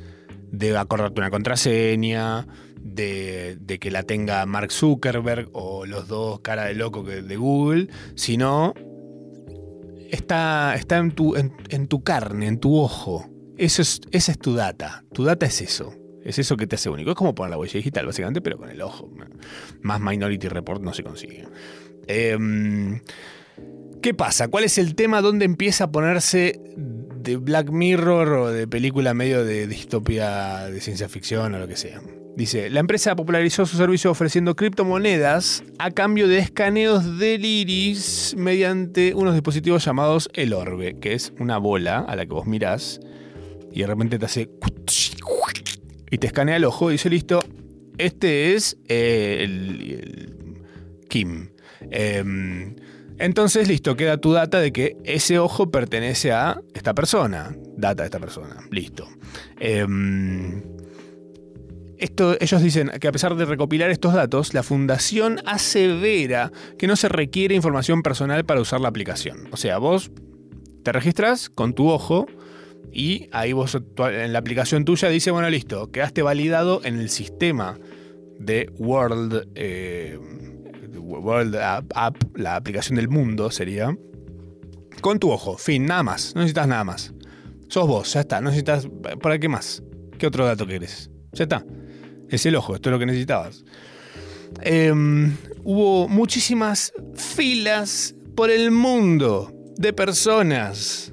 [SPEAKER 2] de acordarte una contraseña, de, de que la tenga Mark Zuckerberg o los dos cara de loco de Google, sino está, está en, tu, en, tu carne, en tu ojo. Eso es, esa es tu data. Tu data es eso. Es eso que te hace único. Es como poner la huella digital, básicamente, pero con el ojo. Más Minority Report no se consigue. Em, ¿Qué pasa? ¿Cuál es el tema donde empieza a ponerse de Black Mirror o de película medio de distopia de ciencia ficción o lo que sea? Dice, la empresa popularizó su servicio ofreciendo criptomonedas a cambio de escaneos del iris mediante unos dispositivos llamados el orbe, que es una bola a la que vos mirás y de repente te hace y te escanea el ojo y dice, listo, este es el, el Kim. Em, entonces, listo, queda tu data de que ese ojo pertenece a esta persona. Data de esta persona. Listo. Em, esto, ellos dicen que a pesar de recopilar estos datos, la fundación asevera que no se requiere información personal para usar la aplicación. O sea, vos te registras con tu ojo y ahí vos en la aplicación tuya dice, bueno, listo, quedaste validado en el sistema de World, eh, World App, App, la aplicación del mundo sería, con tu ojo, fin, nada más, no necesitas nada más. Sos vos, ya está, no necesitas, ¿para qué más? ¿Qué otro dato querés? Ya está, es el ojo, esto es lo que necesitabas. Em, hubo muchísimas filas por el mundo de personas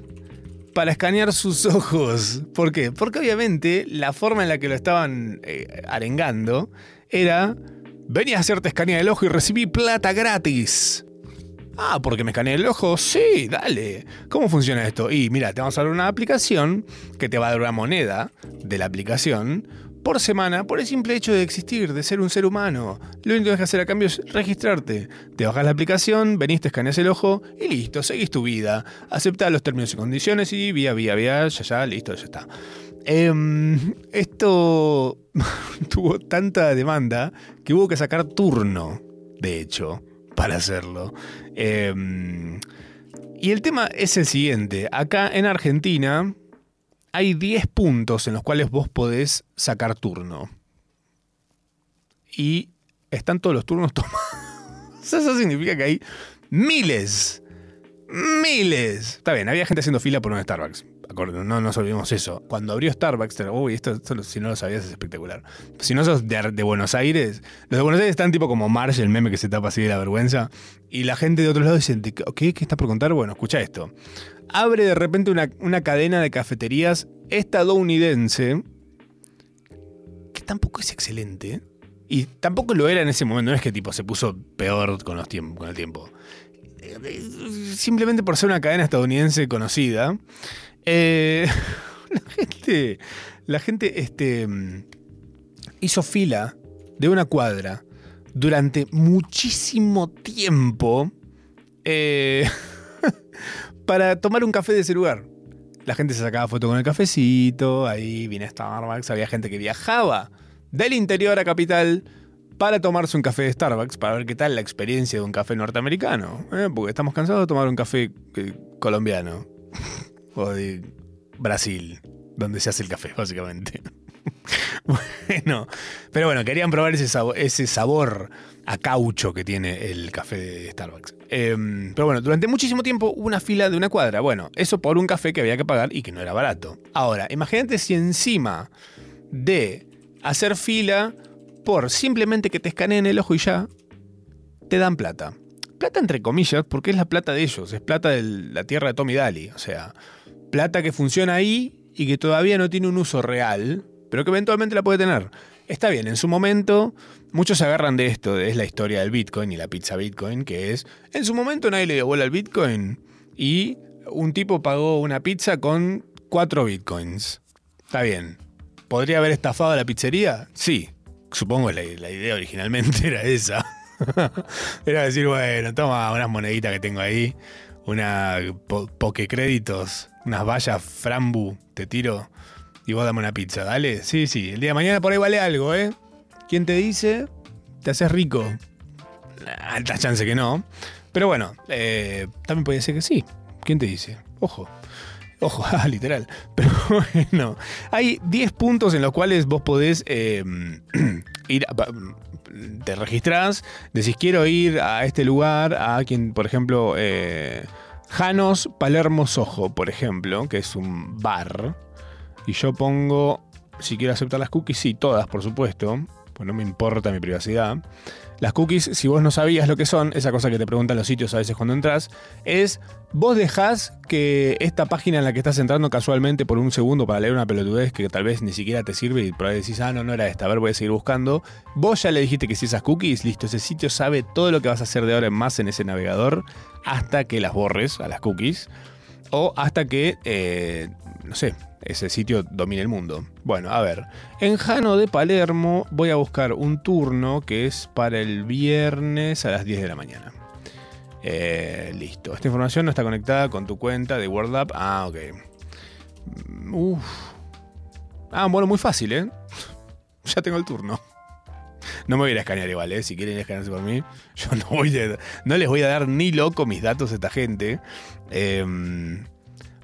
[SPEAKER 2] para escanear sus ojos. ¿Por qué? Porque obviamente la forma en la que lo estaban eh, arengando era, venía a hacerte escanear el ojo y recibí plata gratis. Ah, porque me escaneé el ojo. Sí, dale. ¿Cómo funciona esto? Y mira, te vamos a dar una aplicación que te va a dar una moneda de la aplicación por semana por el simple hecho de existir, de ser un ser humano. Lo único que tienes que hacer a cambio es registrarte. Te bajas la aplicación, venís, te escaneas el ojo y listo, seguís tu vida. Aceptás los términos y condiciones y vía, vía, vía, ya, ya, listo, ya está. Em, esto tuvo tanta demanda que hubo que sacar turno, de hecho, para hacerlo. Em, y el tema es el siguiente. Acá en Argentina hay 10 puntos en los cuales vos podés sacar turno. Y están todos los turnos tomados. Eso significa que hay miles, miles. Está bien, había gente haciendo fila por un Starbucks. Acuerdo, no nos olvidemos eso. Cuando abrió Starbucks, uy, esto, si no lo sabías es espectacular. Si no sos de, de Buenos Aires, los de Buenos Aires están tipo como Marge, el meme que se tapa así de la vergüenza. Y la gente de otros lados dicen, ¿qué? ¿Qué está por contar? Bueno, escucha esto. Abre de repente una, cadena de cafeterías estadounidense que tampoco es excelente. Y tampoco lo era en ese momento, no es que tipo se puso peor con, el tiempo. Eh, Simplemente por ser una cadena estadounidense conocida. eh, la gente, la gente este, hizo fila de una cuadra durante muchísimo tiempo eh, para tomar un café de ese lugar. La gente se sacaba foto con el cafecito, ahí viene Starbucks, había gente que viajaba del interior a capital para tomarse un café de Starbucks, para ver qué tal la experiencia de un café norteamericano. ¿eh? Porque estamos cansados de tomar un café eh, colombiano o de Brasil, donde se hace el café, básicamente. bueno, pero bueno, querían probar ese sabor, a caucho que tiene el café de Starbucks. Em, pero bueno, durante muchísimo tiempo hubo una fila de una cuadra. Bueno, eso por un café que había que pagar y que no era barato. Ahora, imagínate si encima de hacer fila por simplemente que te escaneen el ojo y ya, te dan plata. Plata entre comillas, porque es la plata de ellos, es plata de la tierra de Tommy Daly. O sea, plata que funciona ahí y que todavía no tiene un uso real, pero que eventualmente la puede tener. Está bien, en su momento muchos se agarran de esto, es la historia del Bitcoin y la pizza Bitcoin, que es, en su momento nadie le dio bola al Bitcoin y un tipo pagó una pizza con cuatro Bitcoins. Está bien. ¿Podría haber estafado a la pizzería? Sí. Supongo la, la idea originalmente era esa. era decir, bueno, toma unas moneditas que tengo ahí, una po créditos, unas vallas frambu, te tiro y vos dame una pizza, dale. Sí, sí, el día de mañana por ahí vale algo, ¿eh? ¿Quién te dice? ¿Te haces rico? Alta chance que no. Pero bueno, eh, también puede ser que sí. ¿Quién te dice? Ojo. Ojo, ah, literal. Pero bueno, hay 10 puntos en los cuales vos podés eh, ir, a, te registrás, decís quiero ir a este lugar, a quien, por ejemplo, eh, Janos Palermo Sojo, por ejemplo, que es un bar. Y yo pongo, si quiero aceptar las cookies, sí, todas, por supuesto, pues no me importa mi privacidad. Las cookies, si vos no sabías lo que son, esa cosa que te preguntan los sitios a veces cuando entras, es vos dejás que esta página en la que estás entrando casualmente por un segundo para leer una pelotudez que tal vez ni siquiera te sirve y por ahí decís, ah, no, no era esta, a ver, voy a seguir buscando. Vos ya le dijiste que si esas cookies, listo, ese sitio sabe todo lo que vas a hacer de ahora en más en ese navegador hasta que las borres a las cookies o hasta que, eh, no sé, ese sitio domine el mundo. Bueno, a ver, en Jano de Palermo voy a buscar un turno que es para el viernes a las 10 de la mañana. Eh, listo, esta información no está conectada con tu cuenta de WordUp. Ah, ok. Uf. Ah, bueno, muy fácil, ¿eh? Ya tengo el turno. No me voy a escanear igual, ¿eh? Si quieren escanearse por mí, yo no, voy a, no les voy a dar ni loco mis datos a esta gente. Eh,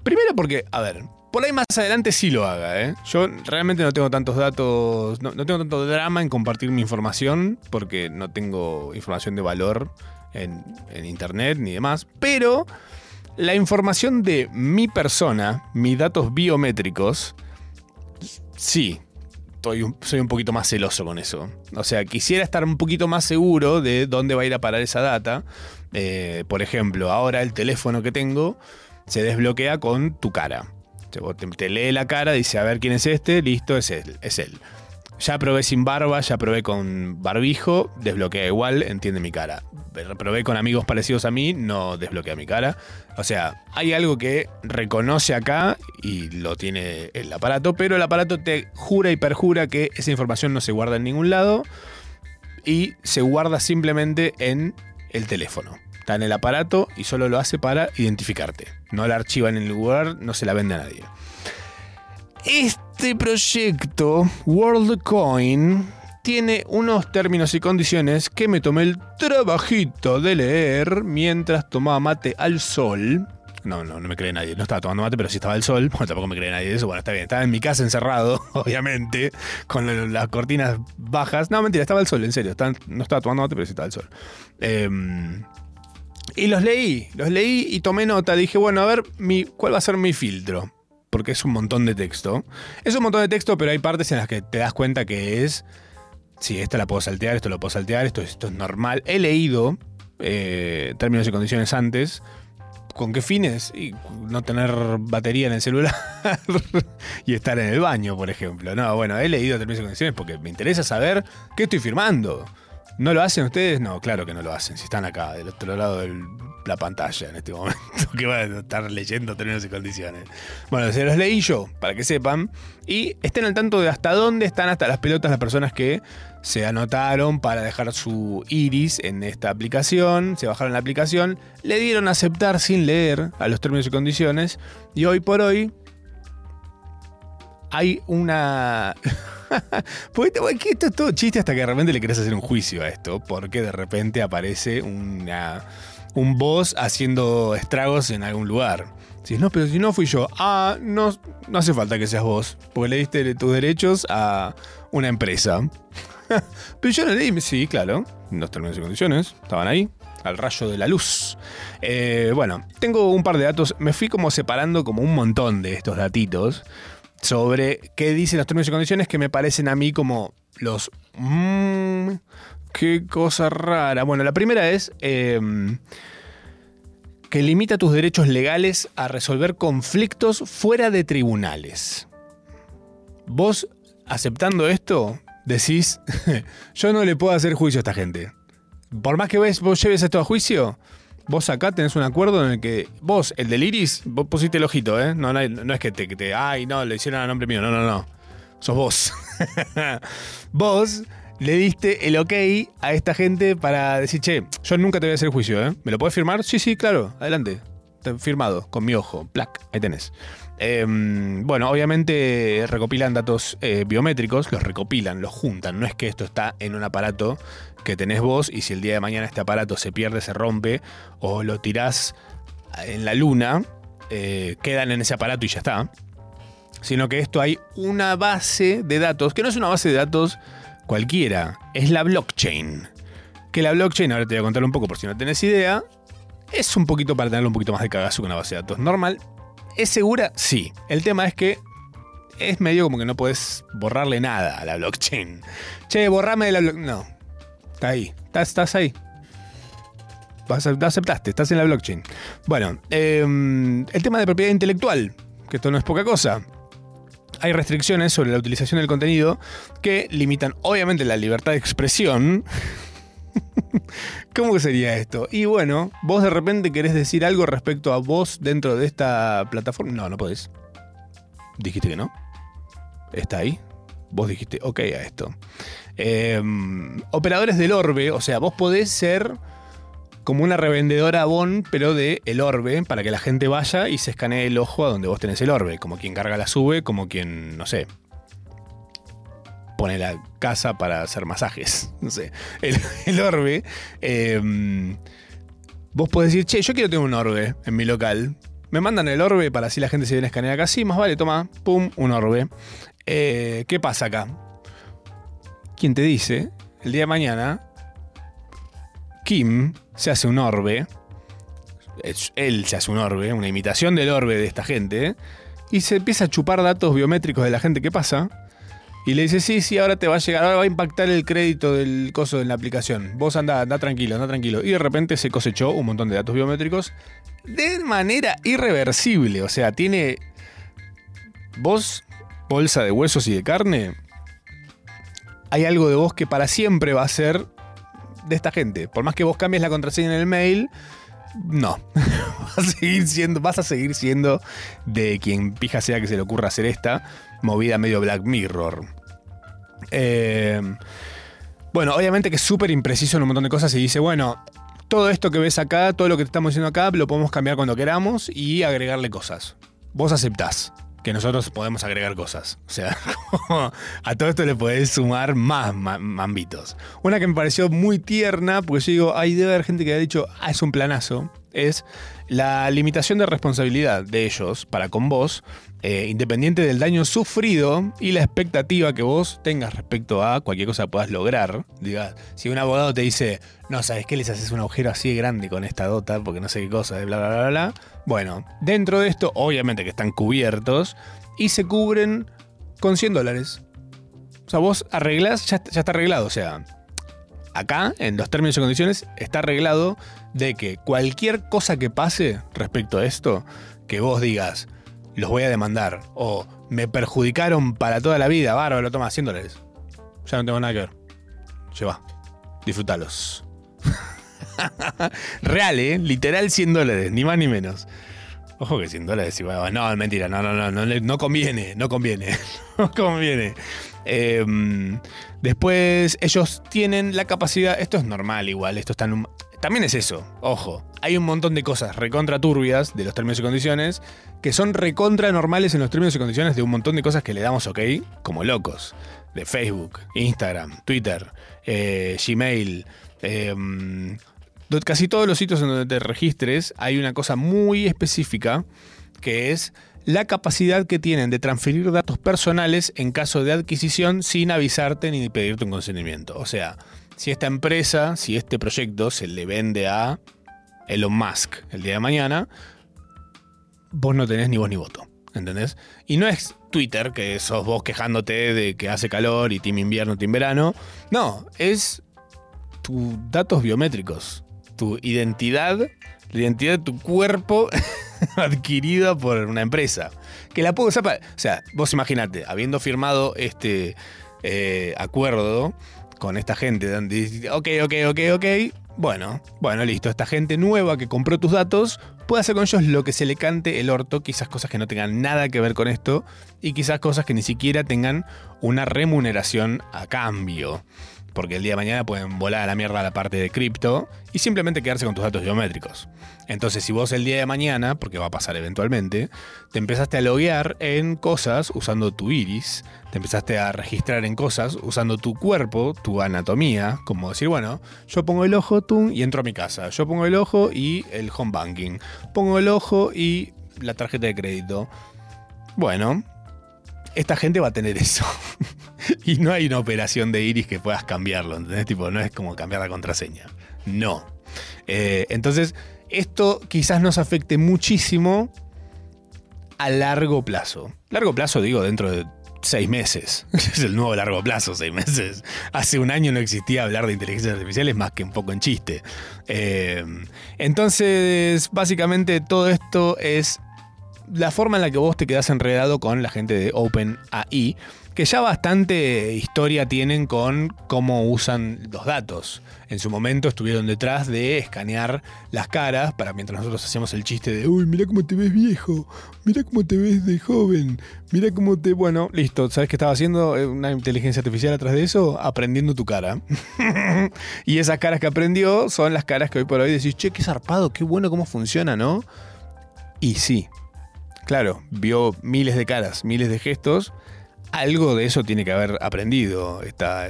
[SPEAKER 2] primero porque, a ver, por ahí más adelante sí lo haga, ¿eh? Yo realmente no tengo tantos datos, no, tengo tanto drama en compartir mi información, porque no tengo información de valor en, internet ni demás, pero la información de mi persona, mis datos biométricos, sí, soy un poquito más celoso con eso. O sea, quisiera estar un poquito más seguro de dónde va a ir a parar esa data. Eh, por ejemplo, ahora el teléfono que tengo se desbloquea con tu cara. Te, vos te- te lee la cara, dice a ver quién es este, listo, es él, es él. Ya probé sin barba, ya probé con barbijo, desbloquea igual, entiende mi cara. Probé con amigos parecidos a mí, no desbloquea mi cara. O sea, hay algo que reconoce acá y lo tiene el aparato, pero el aparato te jura y perjura que esa información no se guarda en ningún lado y se guarda simplemente en el teléfono. Está en el aparato y solo lo hace para identificarte. No la archiva en el lugar, no se la vende a nadie. Este proyecto, WorldCoin, tiene unos términos y condiciones que me tomé el trabajito de leer mientras tomaba mate al sol. No, no, no me cree nadie. No estaba tomando mate, pero sí estaba al sol. Bueno, tampoco me cree nadie de eso. Bueno, está bien. Estaba en mi casa encerrado, obviamente, con la- las cortinas bajas. No, mentira, estaba al sol, en serio. No estaba tomando mate, pero sí estaba al sol. Em, y los leí, los leí y tomé nota. Dije, bueno, a ver, mi, ¿cuál va a ser mi filtro? Porque es un montón de texto. Es un montón de texto, pero hay partes en las que te das cuenta que es. Sí, esta la puedo saltear, esto lo puedo saltear, esto, esto es normal. He leído eh, términos y condiciones antes. ¿Con qué fines? Y no tener batería en el celular y estar en el baño, por ejemplo. No, bueno, he leído términos y condiciones porque me interesa saber qué estoy firmando. ¿No lo hacen ustedes? No, claro que no lo hacen. Si están acá, del otro lado de la pantalla en este momento, que van a estar leyendo términos y condiciones. Bueno, se los leí yo, para que sepan. Y estén al tanto de hasta dónde están hasta las pelotas las personas que se anotaron para dejar su iris en esta aplicación, se bajaron la aplicación, le dieron aceptar sin leer a los términos y condiciones. Y hoy por hoy hay una. porque que esto es todo chiste hasta que de repente le querés hacer un juicio a esto, porque de repente aparece una, un boss haciendo estragos en algún lugar. Si no, pero si no fui yo, ah, no, no hace falta que seas vos, porque le diste tus derechos a una empresa. pero yo no leí, sí, claro, los términos y condiciones, estaban ahí, al rayo de la luz. Eh, bueno, tengo un par de datos, me fui como separando como un montón de estos datitos sobre qué dicen los términos y condiciones que me parecen a mí como los... mm, qué cosa rara. Bueno, la primera es eh, que limita tus derechos legales a resolver conflictos fuera de tribunales. Vos, aceptando esto, decís, yo no le puedo hacer juicio a esta gente. Por más que vos lleves esto a juicio, vos acá tenés un acuerdo en el que vos, el del iris, vos pusiste el ojito, ¿eh? No, no, no es que te, ay, no, le hicieron a nombre mío, no, no, no. Sos vos. vos le diste el ok a esta gente para decir, che, yo nunca te voy a hacer juicio, ¿eh? ¿Me lo puedes firmar? Sí, sí, claro, adelante. Firmado, con mi ojo, plac, ahí tenés. Em, bueno, obviamente recopilan datos eh, biométricos, los recopilan, los juntan. No es que esto está en un aparato que tenés vos y si el día de mañana este aparato se pierde, se rompe o lo tirás en la luna, eh, quedan en ese aparato y ya está. Sino que esto hay una base de datos, que no es una base de datos cualquiera, es la blockchain. Que la blockchain, ahora te voy a contar un poco por si no tenés idea, es un poquito para tenerlo un poquito más de cagazo que una base de datos normal. ¿Es segura? Sí. El tema es que es medio como que no puedes borrarle nada a la blockchain. Che, borrame de la blockchain. No. Está ahí. Estás, estás ahí. Aceptaste, estás en la blockchain. Bueno, eh, el tema de propiedad intelectual, que esto no es poca cosa. Hay restricciones sobre la utilización del contenido que limitan obviamente la libertad de expresión. ¿Cómo que sería esto? Y bueno, vos de repente querés decir algo respecto a vos dentro de esta plataforma. No, no podés. Dijiste que no. Está ahí. Vos dijiste ok a esto. Eh, operadores del orbe, o sea, vos podés ser como una revendedora Bon, pero de el orbe, para que la gente vaya y se escanee el ojo a donde vos tenés el orbe. Como quien carga la sube, como quien, no sé, pone la casa para hacer masajes. No sé. El, orbe. eh, vos podés decir, che, yo quiero tener un orbe en mi local. Me mandan el orbe para así la gente se viene a escanear acá. Sí, más vale, toma, pum, un orbe. Eh, ¿Qué pasa acá? ¿Quién te dice? El día de mañana, Kim se hace un orbe. Él se hace un orbe, una imitación del orbe de esta gente. Y se empieza a chupar datos biométricos de la gente que pasa. Y le dice, sí, sí, ahora te va a llegar, ahora va a impactar el crédito del coso en la aplicación. Vos andá, andá tranquilo, andá tranquilo. Y de repente se cosechó un montón de datos biométricos de manera irreversible. O sea, tiene vos, bolsa de huesos y de carne. Hay algo de vos que para siempre va a ser de esta gente. Por más que vos cambies la contraseña en el mail, no. vas, a seguir siendo, vas a seguir siendo de quien pija sea que se le ocurra hacer esta movida medio Black Mirror. Eh, bueno, obviamente que es súper impreciso en un montón de cosas y dice, bueno, todo esto que ves acá, todo lo que te estamos diciendo acá, lo podemos cambiar cuando queramos y agregarle cosas. Vos aceptás que nosotros podemos agregar cosas. O sea, a todo esto le podés sumar más ma- mambitos. Una que me pareció muy tierna, porque yo digo, ay, debe haber gente que ha dicho, ah, es un planazo, es la limitación de responsabilidad de ellos para con vos, eh, independiente del daño sufrido y la expectativa que vos tengas respecto a cualquier cosa que puedas lograr. Diga, si un abogado te dice, no, ¿sabes qué? Les haces un agujero así de grande con esta dota, porque no sé qué cosa, bla, bla, bla, bla. Bueno, dentro de esto, obviamente que están cubiertos y se cubren con 100 dólares. O sea, vos arreglás, ya, ya está arreglado. O sea, acá, en los términos y condiciones, está arreglado de que cualquier cosa que pase respecto a esto, que vos digas, los voy a demandar, o me perjudicaron para toda la vida, bárbaro, toma 100 dólares. Ya no tengo nada que ver. Lleva, disfrútalos. Real, ¿eh? Literal 100 dólares, ni más ni menos. Ojo que 100 dólares, igual, no, mentira, no, no, no, no, no conviene, no conviene, no conviene. Eh, después, ellos tienen la capacidad, esto es normal igual, esto está en un- También es eso, ojo, hay un montón de cosas recontra turbias de los términos y condiciones que son recontra normales en los términos y condiciones de un montón de cosas que le damos ok, como locos. De Facebook, Instagram, Twitter, eh, Gmail, do- casi todos los sitios en donde te registres hay una cosa muy específica que es la capacidad que tienen de transferir datos personales en caso de adquisición sin avisarte ni pedirte un consentimiento. O sea, si esta empresa, si este proyecto se le vende a Elon Musk el día de mañana, vos no tenés ni voz ni voto. ¿Entendés? Y no es Twitter, que sos vos quejándote de que hace calor y team invierno, team verano. No, es tus datos biométricos, tu identidad, la identidad de tu cuerpo adquirida por una empresa. Que la puedo usar O sea, vos imaginate, habiendo firmado este eh, acuerdo con esta gente, donde ok, ok, ok, ok, bueno, bueno, listo, esta gente nueva que compró tus datos puede hacer con ellos lo que se le cante el orto, quizás cosas que no tengan nada que ver con esto y quizás cosas que ni siquiera tengan una remuneración a cambio. Porque el día de mañana pueden volar a la mierda la parte de cripto y simplemente quedarse con tus datos biométricos. Entonces, si vos el día de mañana, porque va a pasar eventualmente, te empezaste a loguear en cosas usando tu iris, te empezaste a registrar en cosas usando tu cuerpo, tu anatomía, como decir, bueno, yo pongo el ojo tum, y entro a mi casa, yo pongo el ojo y el home banking, pongo el ojo y la tarjeta de crédito. Bueno, esta gente va a tener eso. y no hay una operación de iris que puedas cambiarlo, ¿entendés? Tipo, no es como cambiar la contraseña. No. Eh, entonces, esto quizás nos afecte muchísimo a largo plazo. Largo plazo, digo, dentro de seis meses. Es el nuevo largo plazo, seis meses. Hace un año no existía hablar de inteligencia artificial, es más que un poco en chiste. Eh, entonces, básicamente todo esto es la forma en la que vos te quedás enredado con la gente de OpenAI, que ya bastante historia tienen con cómo usan los datos. En su momento estuvieron detrás de escanear las caras para mientras nosotros hacíamos el chiste de, uy, mira cómo te ves viejo, mira cómo te ves de joven, mira cómo te... Bueno, listo, ¿sabes qué estaba haciendo Eh, una inteligencia artificial atrás de eso? Aprendiendo tu cara. y esas caras que aprendió son las caras que hoy por hoy decís, che, qué zarpado, qué bueno cómo funciona, ¿no? Y sí, claro, vio miles de caras, miles de gestos. Algo de eso tiene que haber aprendido. Está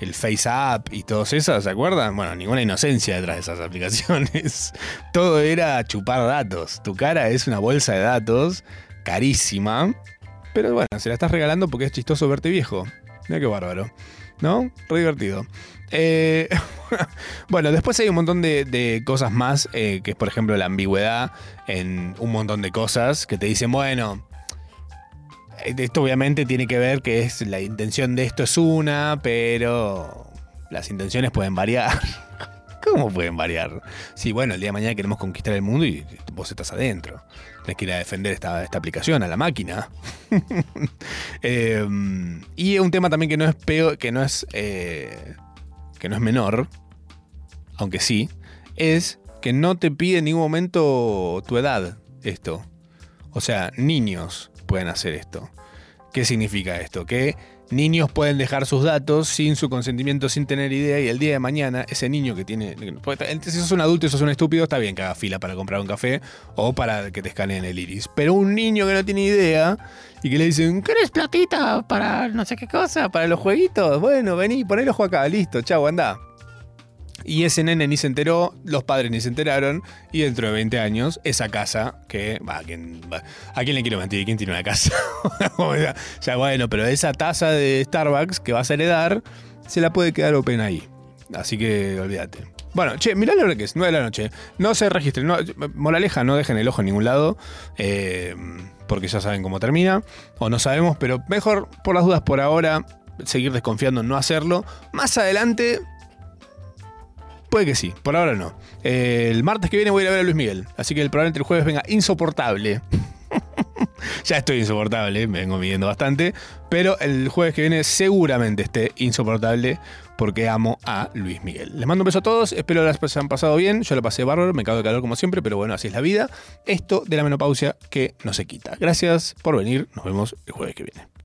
[SPEAKER 2] el Face App y todas esas, ¿se acuerdan? Bueno, ninguna inocencia detrás de esas aplicaciones. Todo era chupar datos. Tu cara es una bolsa de datos carísima. Pero bueno, se la estás regalando porque es chistoso verte viejo. Mira qué bárbaro. ¿No? Re divertido. Eh, bueno, después hay un montón de, cosas más, eh, que es por ejemplo la ambigüedad en un montón de cosas que te dicen, bueno, eh, esto obviamente tiene que ver que es la intención de esto es una, pero las intenciones pueden variar. ¿Cómo pueden variar? Sí, bueno, el día de mañana queremos conquistar el mundo y vos estás adentro. Tenés que ir a defender esta, esta aplicación a la máquina. Eh, y un tema también que no es peor, que no es, eh, que no es menor, aunque sí, es que no te pide en ningún momento tu edad esto. O sea, niños pueden hacer esto. ¿Qué significa esto? Que niños pueden dejar sus datos sin su consentimiento, sin tener idea, y el día de mañana ese niño que tiene... Si sos un adulto y sos un estúpido, está bien que haga fila para comprar un café o para que te escaneen el iris. Pero un niño que no tiene idea y que le dicen, ¿querés platita para no sé qué cosa? ¿Para los jueguitos? Bueno, vení, poné el ojo acá, listo, chau, anda. Y ese nene ni se enteró, los padres ni se enteraron, y dentro de 20 años, esa casa, que, va, ¿a quién? ¿a le quiero mentir? ¿Quién tiene una casa? O sea, bueno, pero esa taza de Starbucks que vas a heredar, se la puede quedar open ahí. Así que olvídate. Bueno, che, mirá la hora que es, 9 de la noche. No se registren, no, moraleja, no dejen el ojo en ningún lado, eh, porque ya saben cómo termina, o no sabemos, pero mejor, por las dudas por ahora, seguir desconfiando en no hacerlo. Más adelante, Puede que sí, por ahora no. Eh, el martes que viene voy a ir a ver a Luis Miguel, así que el probablemente el jueves venga insoportable. ya estoy insoportable, me vengo midiendo bastante, pero el jueves que viene seguramente esté insoportable porque amo a Luis Miguel. Les mando un beso a todos, espero que las han pasado bien, yo lo pasé bárbaro, me cago de calor como siempre, pero bueno, así es la vida. Esto de la menopausia que no se quita. Gracias por venir, nos vemos el jueves que viene.